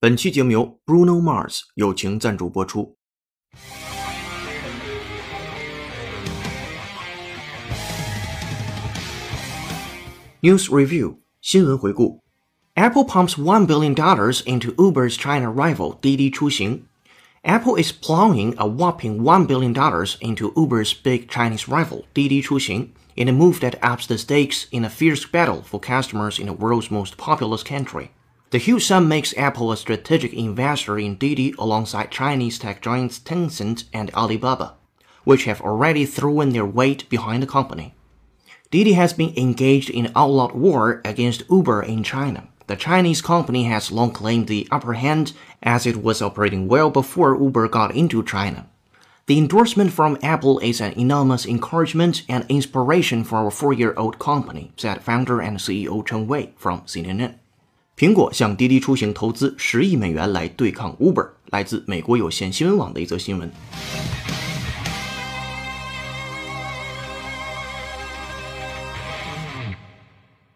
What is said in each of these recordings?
本期节目由 Bruno Mars 友情赞助播出。News Review 新闻回顾 Apple pumps $1 billion into Uber's China rival Didi Chuxing. Apple is plowing a whopping $1 billion into Uber's big Chinese rival Didi Chuxing in a move that ups the stakes in a fierce battle for customers in the world's most populous country. The huge sum makes Apple a strategic investor in Didi alongside Chinese tech giants Tencent and Alibaba, which have already thrown their weight behind the company. Didi has been engaged in outlawed war against Uber in China. The Chinese company has long claimed the upper hand as it was operating well before Uber got into China. The endorsement from Apple is an enormous encouragement and inspiration for our four-year-old company, said founder and CEO Chen Wei from CNN. 苹果向滴滴出行投资十亿美元来对抗 Uber，来自美国有线新闻网的一则新闻。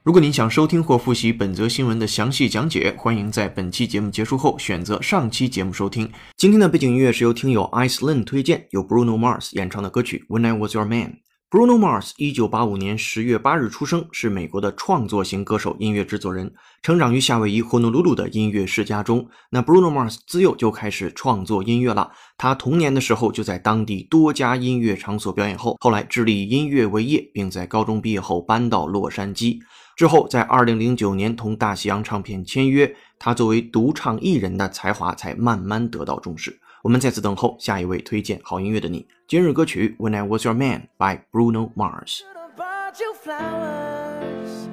如果您想收听或复习本则新闻的详细讲解，欢迎在本期节目结束后选择上期节目收听。今天的背景音乐是由听友 Iceland 推荐，由 Bruno Mars 演唱的歌曲《When I Was Your Man》。Bruno Mars 一九八五年十月八日出生，是美国的创作型歌手、音乐制作人，成长于夏威夷呼努鲁鲁的音乐世家中。那 Bruno Mars 自幼就开始创作音乐了，他童年的时候就在当地多家音乐场所表演后，后来致力以音乐为业，并在高中毕业后搬到洛杉矶。之后，在二零零九年同大西洋唱片签约，他作为独唱艺人的才华才慢慢得到重视。我们在此等候下一位推荐好音乐的你。今日歌曲《When I Was Your Man》by Bruno Mars。Should have bought you flowers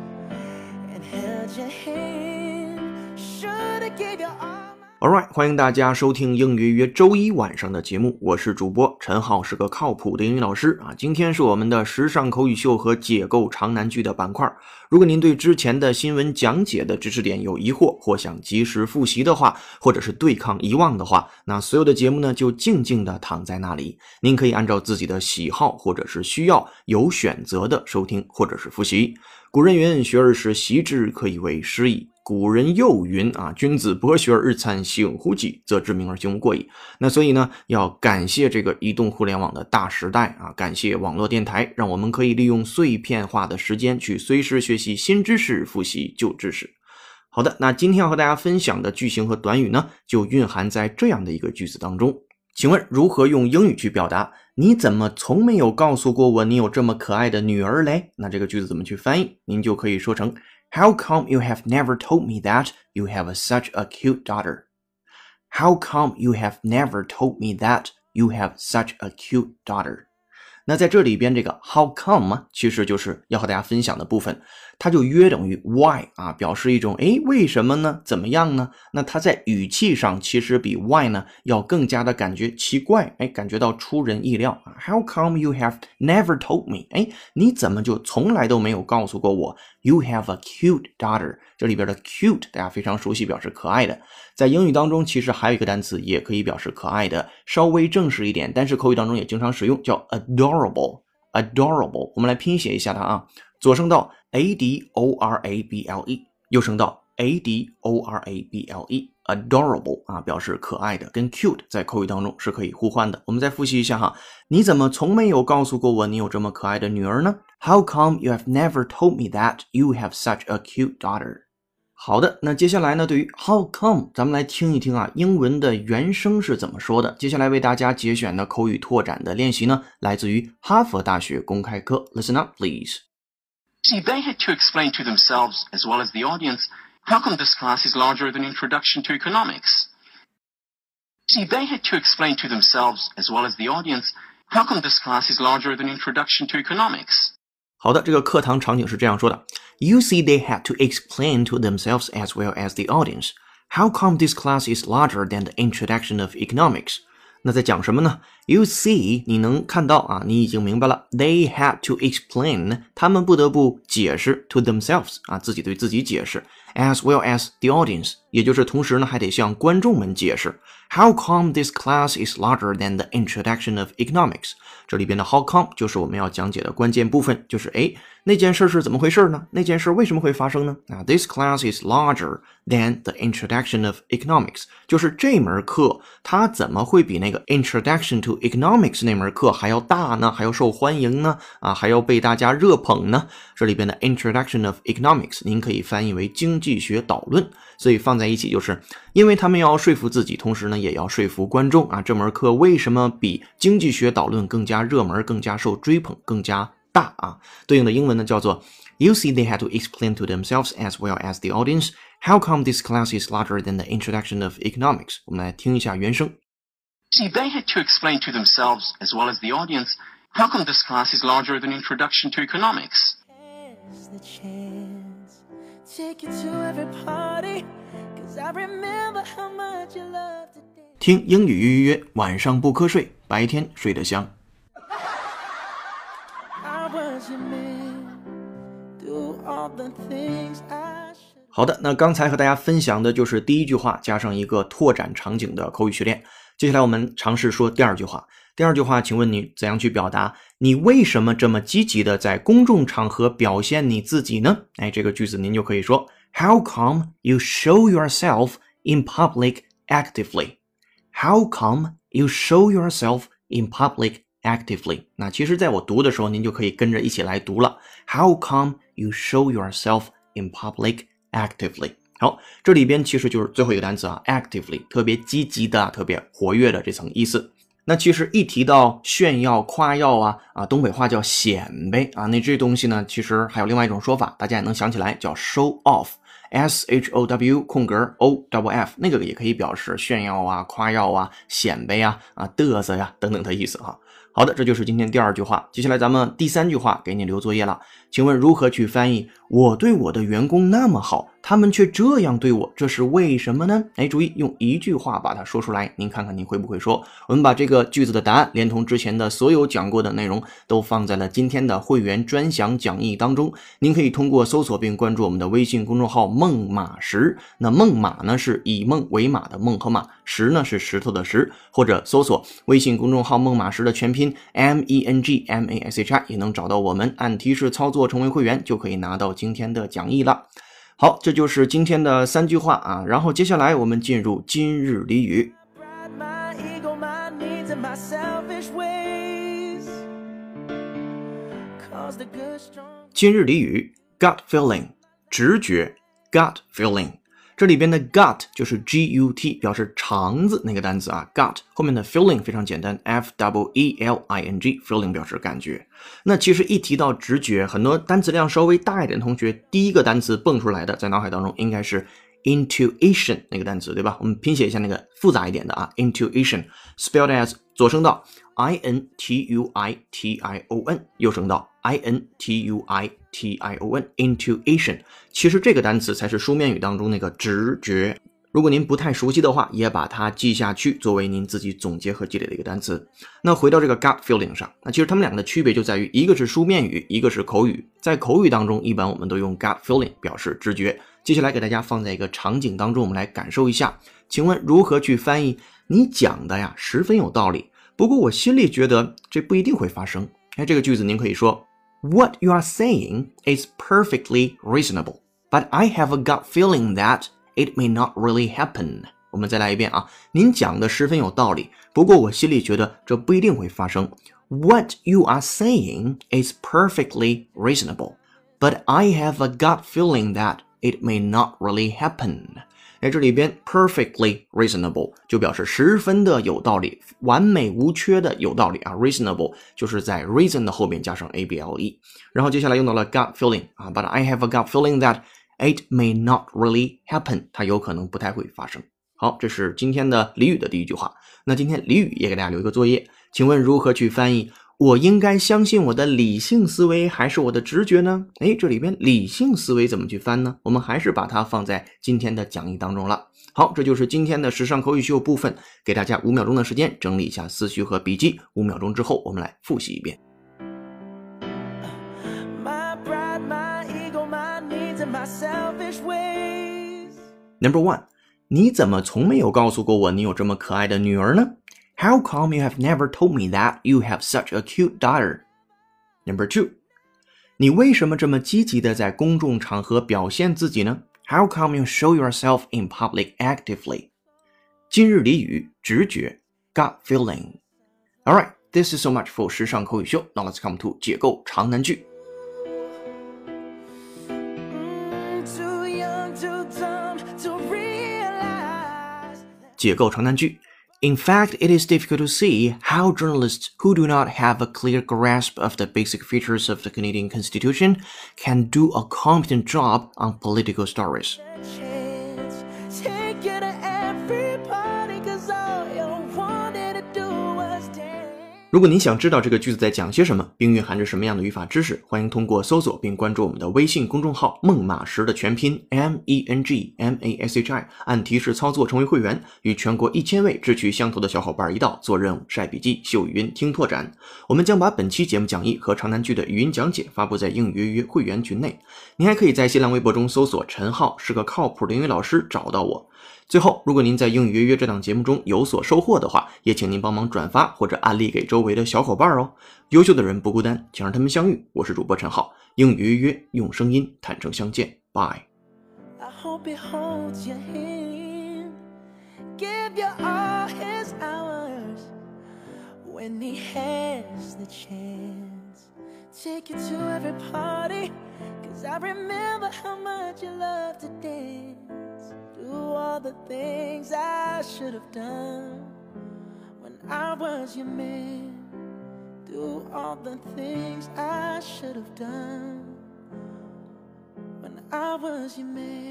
and held your all. Alright，欢迎大家收听英语约周一晚上的节目，我是主播陈浩，是个靠谱的英语老师啊。今天是我们的时尚口语秀和解构长难句的板块。如果您对之前的新闻讲解的知识点有疑惑，或想及时复习的话，或者是对抗遗忘的话，那所有的节目呢就静静的躺在那里，您可以按照自己的喜好或者是需要有选择的收听或者是复习。古人云：“学而时习之，可以为师矣。”古人又云：“啊，君子博学而日参，醒乎己，则知明而行无过矣。”那所以呢，要感谢这个移动互联网的大时代啊，感谢网络电台，让我们可以利用碎片化的时间去随时学习新知识，复习旧知识。好的，那今天要和大家分享的句型和短语呢，就蕴含在这样的一个句子当中。请问如何用英语去表达？你怎么从没有告诉过我你有这么可爱的女儿嘞？那这个句子怎么去翻译？您就可以说成 How come you have never told me that you have a, such a cute daughter? How come you have never told me that you have such a cute daughter? 那在这里边，这个 how come 其实就是要和大家分享的部分， 它就约等于 why 啊，表示一种诶为什么呢？怎么样呢？那它在语气上其实比 why 呢要更加的感觉奇怪，哎，感觉到出人意料啊。How come you have never told me？哎，你怎么就从来都没有告诉过我？You have a cute daughter。这里边的 cute 大家非常熟悉，表示可爱的。在英语当中，其实还有一个单词也可以表示可爱的，稍微正式一点，但是口语当中也经常使用，叫 adorable。adorable，我们来拼写一下它啊，左声道 a d o r a b l e，右声道 a d o r a b l e。adorable 啊，表示可爱的，跟 cute 在口语当中是可以互换的。我们再复习一下哈，你怎么从没有告诉过我你有这么可爱的女儿呢？How come you have never told me that you have such a cute daughter？好的，那接下来呢？对于 How come，咱们来听一听啊，英文的原声是怎么说的。接下来为大家节选的口语拓展的练习呢，来自于哈佛大学公开课。Listen up, please. See, they had to explain to themselves as well as the audience how come this class is larger than Introduction to Economics. See, they had to explain to themselves as well as the audience how come this class is larger than Introduction to Economics. 好的，这个课堂场景是这样说的：You see, they had to explain to themselves as well as the audience how come this class is larger than the introduction of economics。那在讲什么呢 ？You see，你能看到啊，你已经明白了。They had to explain，他们不得不解释 to themselves 啊，自己对自己解释，as well as the audience，也就是同时呢，还得向观众们解释。How come this class is larger than the introduction of economics？这里边的 how come 就是我们要讲解的关键部分，就是哎，那件事是怎么回事呢？那件事为什么会发生呢？啊，this class is larger than the introduction of economics，就是这门课它怎么会比那个 introduction to economics 那门课还要大呢？还要受欢迎呢？啊，还要被大家热捧呢？这里边的 introduction of economics，您可以翻译为经济学导论。所以放在一起，就是因为他们要说服自己，同时呢，也要说服观众啊。这门课为什么比经济学导论更加热门、更加受追捧、更加大啊？对应的英文呢叫做 You see, they had to explain to themselves as well as the audience how come this class is larger than the introduction of economics。我们来听一下原声。See, they had to explain to themselves as well as the audience how come this class is larger than Introduction to Economics. the chance. Take you to every party, cause I remember how much you loved to dance. 听英语预约，晚上不瞌睡，白天睡得香。好的，那刚才和大家分享的就是第一句话加上一个拓展场景的口语训练。接下来我们尝试说第二句话。第二句话，请问你怎样去表达你为什么这么积极的在公众场合表现你自己呢？哎，这个句子您就可以说：How come you show yourself in public actively? How come you show yourself in public actively? 那其实，在我读的时候，您就可以跟着一起来读了。How come you show yourself in public actively? 好，这里边其实就是最后一个单词啊，actively，特别积极的、特别活跃的这层意思。那其实一提到炫耀、夸耀啊啊，东北话叫显摆啊，那这东西呢，其实还有另外一种说法，大家也能想起来，叫 show off，s h o w 空格 o w f，那个也可以表示炫耀啊、夸耀啊、显摆呀、啊嘚瑟呀等等的意思哈。好的，这就是今天第二句话。接下来咱们第三句话给你留作业了，请问如何去翻译？我对我的员工那么好，他们却这样对我，这是为什么呢？哎，注意用一句话把它说出来，您看看您会不会说？我们把这个句子的答案连同之前的所有讲过的内容都放在了今天的会员专享讲义当中。您可以通过搜索并关注我们的微信公众号“梦马石”，那梦马呢是以梦为马的梦和马，石呢是石头的石，或者搜索微信公众号“梦马石”的全拼 M E N G M A S H I 也能找到我们，按提示操作成为会员就可以拿到今天的讲义了，好，这就是今天的三句话啊，然后接下来我们进入今日俚语。今日俚语，gut feeling，直觉，gut feeling。这里边的 gut 就是 g u t 表示肠子那个单词啊，gut 后面的 feeling 非常简单，f w e l i n g feeling 表示感觉。那其实一提到直觉，很多单词量稍微大一点的同学，第一个单词蹦出来的在脑海当中应该是 intuition 那个单词，对吧？我们拼写一下那个复杂一点的啊，intuition spelled as 左声道 i n t u i t i o n，右声道 i n t u i t i o n intuition。其实这个单词才是书面语当中那个直觉。如果您不太熟悉的话，也把它记下去，作为您自己总结和积累的一个单词。那回到这个 gut feeling 上，那其实它们两个的区别就在于，一个是书面语，一个是口语。在口语当中，一般我们都用 gut feeling 表示直觉。接下来给大家放在一个场景当中，我们来感受一下。请问如何去翻译？你讲的呀十分有道理，不过我心里觉得这不一定会发生。哎，这个句子您可以说 ：What you are saying is perfectly reasonable, but I have a gut feeling that it may not really happen。我们再来一遍啊，您讲的十分有道理，不过我心里觉得这不一定会发生。What you are saying is perfectly reasonable, but I have a gut feeling that it may not really happen。 哎，这里边 perfectly reasonable 就表示十分的有道理，完美无缺的有道理啊。reasonable 就是在 reason 的后面加上 a b l e，然后接下来用到了 gut feeling 啊，but I have a gut feeling that it may not really happen，它有可能不太会发生。好，这是今天的俚语的第一句话。那今天俚语也给大家留一个作业，请问如何去翻译？我应该相信我的理性思维还是我的直觉呢？哎，这里边理性思维怎么去翻呢？我们还是把它放在今天的讲义当中了。好，这就是今天的时尚口语秀部分，给大家五秒钟的时间整理一下思绪和笔记。五秒钟之后，我们来复习一遍。Number one，你怎么从没有告诉过我你有这么可爱的女儿呢 ？How come you have never told me that you have such a cute daughter? Number two，你为什么这么积极的在公众场合表现自己呢？How come you show yourself in public actively? 今日俚语直觉 gut feeling. Alright, this is so much for 时尚口语秀. Now let's come to 解构长难句。解构长难句。 In fact, it is difficult to see how journalists who do not have a clear grasp of the basic features of the Canadian Constitution can do a competent job on political stories. 如果您想知道这个句子在讲些什么，并蕴含着什么样的语法知识，欢迎通过搜索并关注我们的微信公众号“孟马时”的全拼 M E N G M A S H I，按提示操作成为会员，与全国一千位志趣相投的小伙伴一道做任务、晒笔记、秀语音、听拓展。我们将把本期节目讲义和长难句的语音讲解发布在英语约约会员群内。您还可以在新浪微博中搜索“陈浩是个靠谱的英语老师”找到我。最后，如果您在英语约约这档节目中有所收获的话，也请您帮忙转发或者案例给周周围的小伙伴哦。优秀的人不孤单，请让他们相遇。我是主播陈浩，英语约约用声音坦诚相见。Bye。When he has the chance, take you to every party. Cause I remember how much you love to dance.。do all the things I should have done when I was your man. Do all the things I should have done when I was your man.